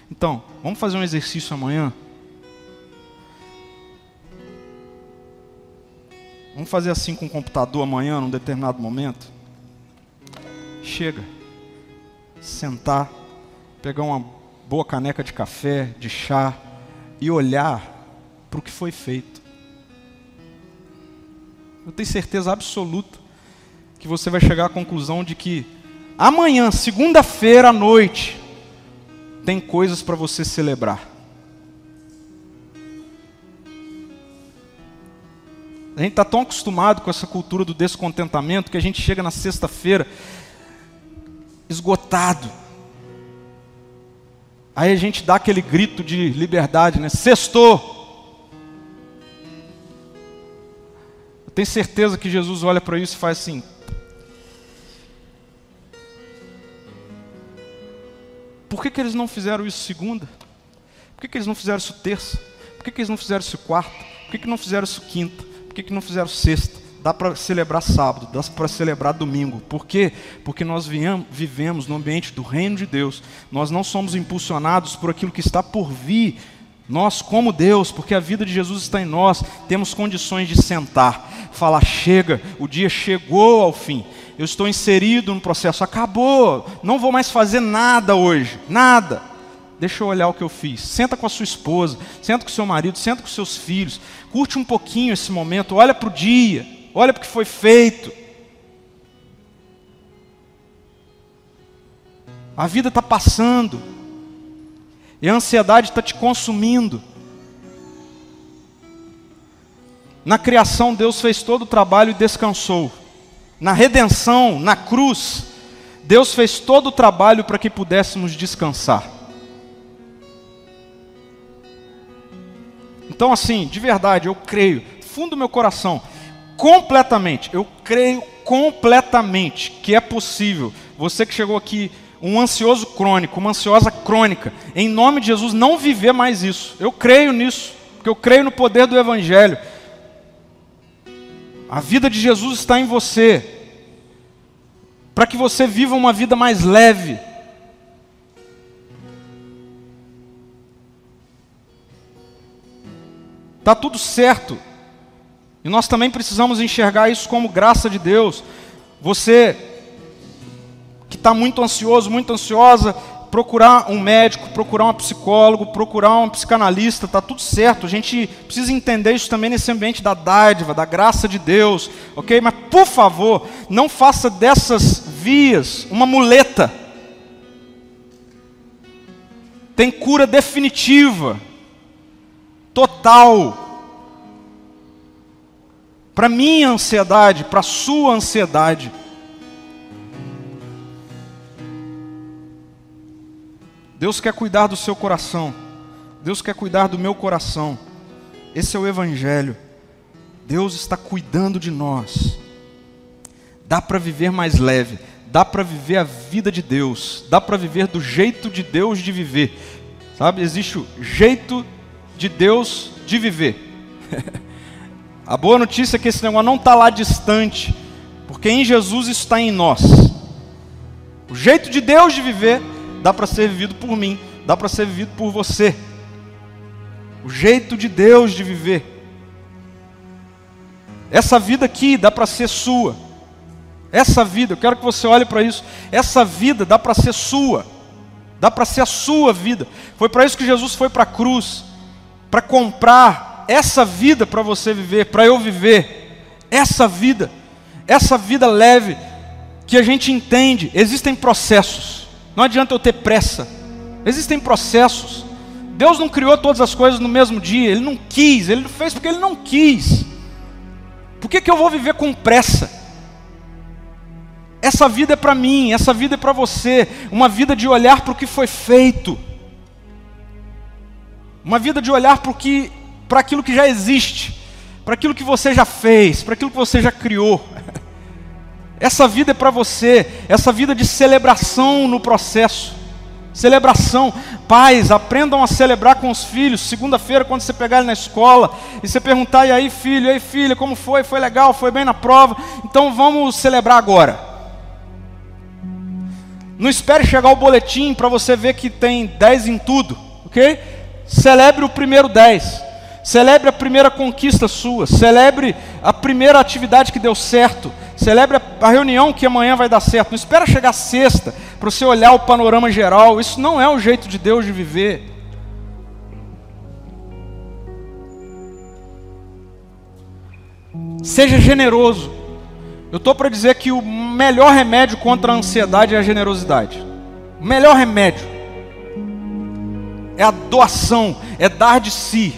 Então, vamos fazer um exercício amanhã? Vamos fazer assim com o computador amanhã, num determinado momento? Chega. Sentar, pegar uma boa caneca de café, de chá e olhar para o que foi feito. Eu tenho certeza absoluta que você vai chegar à conclusão de que amanhã, segunda-feira à noite, tem coisas para você celebrar. A gente está tão acostumado com essa cultura do descontentamento que a gente chega na sexta-feira esgotado. Aí a gente dá aquele grito de liberdade, né? Sextou. Eu tenho certeza que Jesus olha para isso e faz assim. Por que, que eles não fizeram isso segunda? Por que, que eles não fizeram isso terça? Por que, que eles não fizeram isso quarta? Por que, não fizeram isso quinta? Por que não fizeram sexta? Dá para celebrar sábado, dá para celebrar domingo. Por quê? Porque nós vivemos no ambiente do reino de Deus. Nós não somos impulsionados por aquilo que está por vir. Nós, como Deus, porque a vida de Jesus está em nós, temos condições de sentar, falar: chega, o dia chegou ao fim. Eu estou inserido no processo, acabou, não vou mais fazer nada hoje, nada. Deixa eu olhar o que eu fiz. Senta com a sua esposa, senta com o seu marido, senta com seus filhos, curte um pouquinho esse momento, olha para o dia olha para o que foi feito. A vida está passando, e a ansiedade está te consumindo. Na criação, Deus fez todo o trabalho e descansou. Na redenção, na cruz, Deus fez todo o trabalho para que pudéssemos descansar. Então, assim, de verdade, eu creio, fundo do meu coração, completamente, eu creio completamente que é possível. Você que chegou aqui, um ansioso crônico, uma ansiosa crônica, em nome de Jesus, não viver mais isso. Eu creio nisso, porque eu creio no poder do Evangelho. A vida de Jesus está em você, para que você viva uma vida mais leve. Está tudo certo. E nós também precisamos enxergar isso como graça de Deus. Você que está muito ansioso, muito ansiosa, procurar um médico, procurar um psicólogo, procurar um psicanalista, está tudo certo. A gente precisa entender isso também nesse ambiente da dádiva, da graça de Deus, ok? Mas por favor, não faça dessas vias uma muleta. tem cura definitiva, total. Para minha ansiedade, para sua ansiedade. Deus quer cuidar do seu coração. Deus quer cuidar do meu coração. Esse é o Evangelho. Deus está cuidando de nós. Dá para viver mais leve, dá para viver a vida de Deus, dá para viver do jeito de Deus de viver. Sabe, existe o jeito de Deus de viver. a boa notícia é que esse negócio não está lá distante, porque em Jesus está em nós. O jeito de Deus de viver dá para ser vivido por mim, dá para ser vivido por você. O jeito de Deus de viver. Essa vida aqui dá para ser sua. Essa vida, eu quero que você olhe para isso. Essa vida dá para ser sua. Dá para ser a sua vida. Foi para isso que Jesus foi para a cruz para comprar essa vida para você viver, para eu viver. Essa vida, essa vida leve que a gente entende. Existem processos. Não adianta eu ter pressa. Existem processos. Deus não criou todas as coisas no mesmo dia. Ele não quis. Ele fez porque ele não quis. Por que, que eu vou viver com pressa? Essa vida é para mim, essa vida é para você, uma vida de olhar para o que foi feito, uma vida de olhar para, que, para aquilo que já existe, para aquilo que você já fez, para aquilo que você já criou. Essa vida é para você, essa vida de celebração no processo. Celebração. Pais, aprendam a celebrar com os filhos. Segunda-feira, quando você pegar ele na escola e você perguntar: e aí, filho, e aí, filha, como foi? Foi legal? Foi bem na prova? Então vamos celebrar agora. Não espere chegar o boletim para você ver que tem 10 em tudo, ok? Celebre o primeiro 10. Celebre a primeira conquista sua. Celebre a primeira atividade que deu certo. Celebre a reunião que amanhã vai dar certo. Não espera chegar sexta para você olhar o panorama geral. Isso não é o jeito de Deus de viver. Seja generoso. Eu estou para dizer que o melhor remédio contra a ansiedade é a generosidade. O melhor remédio é a doação, é dar de si,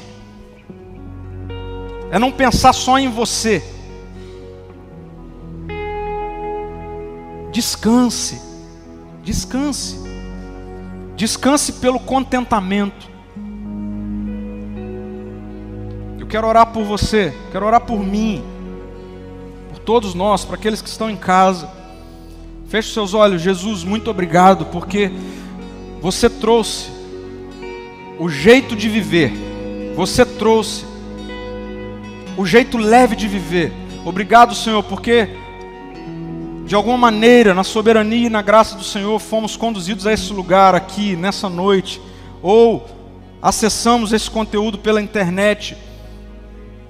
é não pensar só em você. Descanse, descanse, descanse pelo contentamento. Eu quero orar por você, quero orar por mim, por todos nós, para aqueles que estão em casa. Feche seus olhos, Jesus, muito obrigado, porque você trouxe o jeito de viver, você trouxe o jeito leve de viver. Obrigado, Senhor, porque de alguma maneira, na soberania e na graça do Senhor, fomos conduzidos a esse lugar aqui, nessa noite, ou acessamos esse conteúdo pela internet.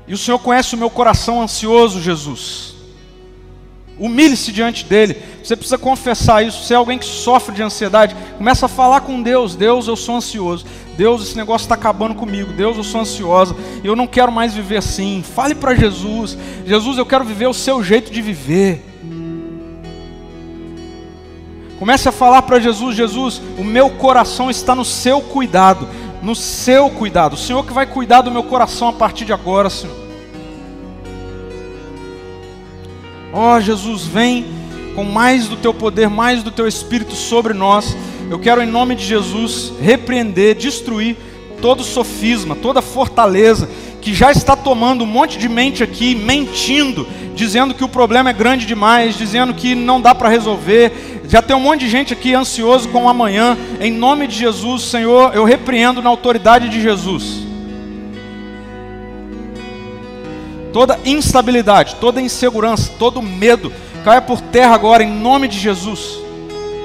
E o Senhor conhece o meu coração ansioso, Jesus. Humilhe-se diante dele. Você precisa confessar isso. Se é alguém que sofre de ansiedade, começa a falar com Deus. Deus, eu sou ansioso. Deus, esse negócio está acabando comigo. Deus, eu sou ansiosa. Eu não quero mais viver assim. Fale para Jesus. Jesus, eu quero viver o seu jeito de viver. Comece a falar para Jesus: Jesus, o meu coração está no seu cuidado, no seu cuidado. O Senhor que vai cuidar do meu coração a partir de agora, Senhor. Ó oh, Jesus, vem com mais do teu poder, mais do teu espírito sobre nós. Eu quero, em nome de Jesus, repreender, destruir todo sofisma, toda fortaleza que já está tomando um monte de mente aqui, mentindo, dizendo que o problema é grande demais, dizendo que não dá para resolver, já tem um monte de gente aqui ansioso com o amanhã. Em nome de Jesus, Senhor, eu repreendo na autoridade de Jesus. Toda instabilidade, toda insegurança, todo medo, caia por terra agora em nome de Jesus.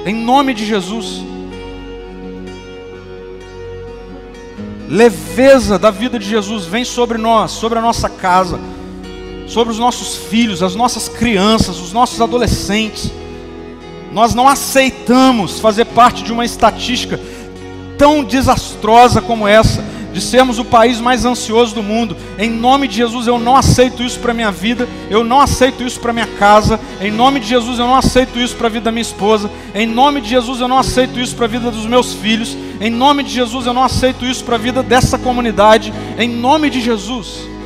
Em nome de Jesus. Leveza da vida de Jesus vem sobre nós, sobre a nossa casa, sobre os nossos filhos, as nossas crianças, os nossos adolescentes. Nós não aceitamos fazer parte de uma estatística tão desastrosa como essa, de sermos o país mais ansioso do mundo. Em nome de Jesus, eu não aceito isso para minha vida, eu não aceito isso para minha casa. Em nome de Jesus, eu não aceito isso para a vida da minha esposa. Em nome de Jesus, eu não aceito isso para a vida dos meus filhos. Em nome de Jesus, eu não aceito isso para a vida dessa comunidade. Em nome de Jesus.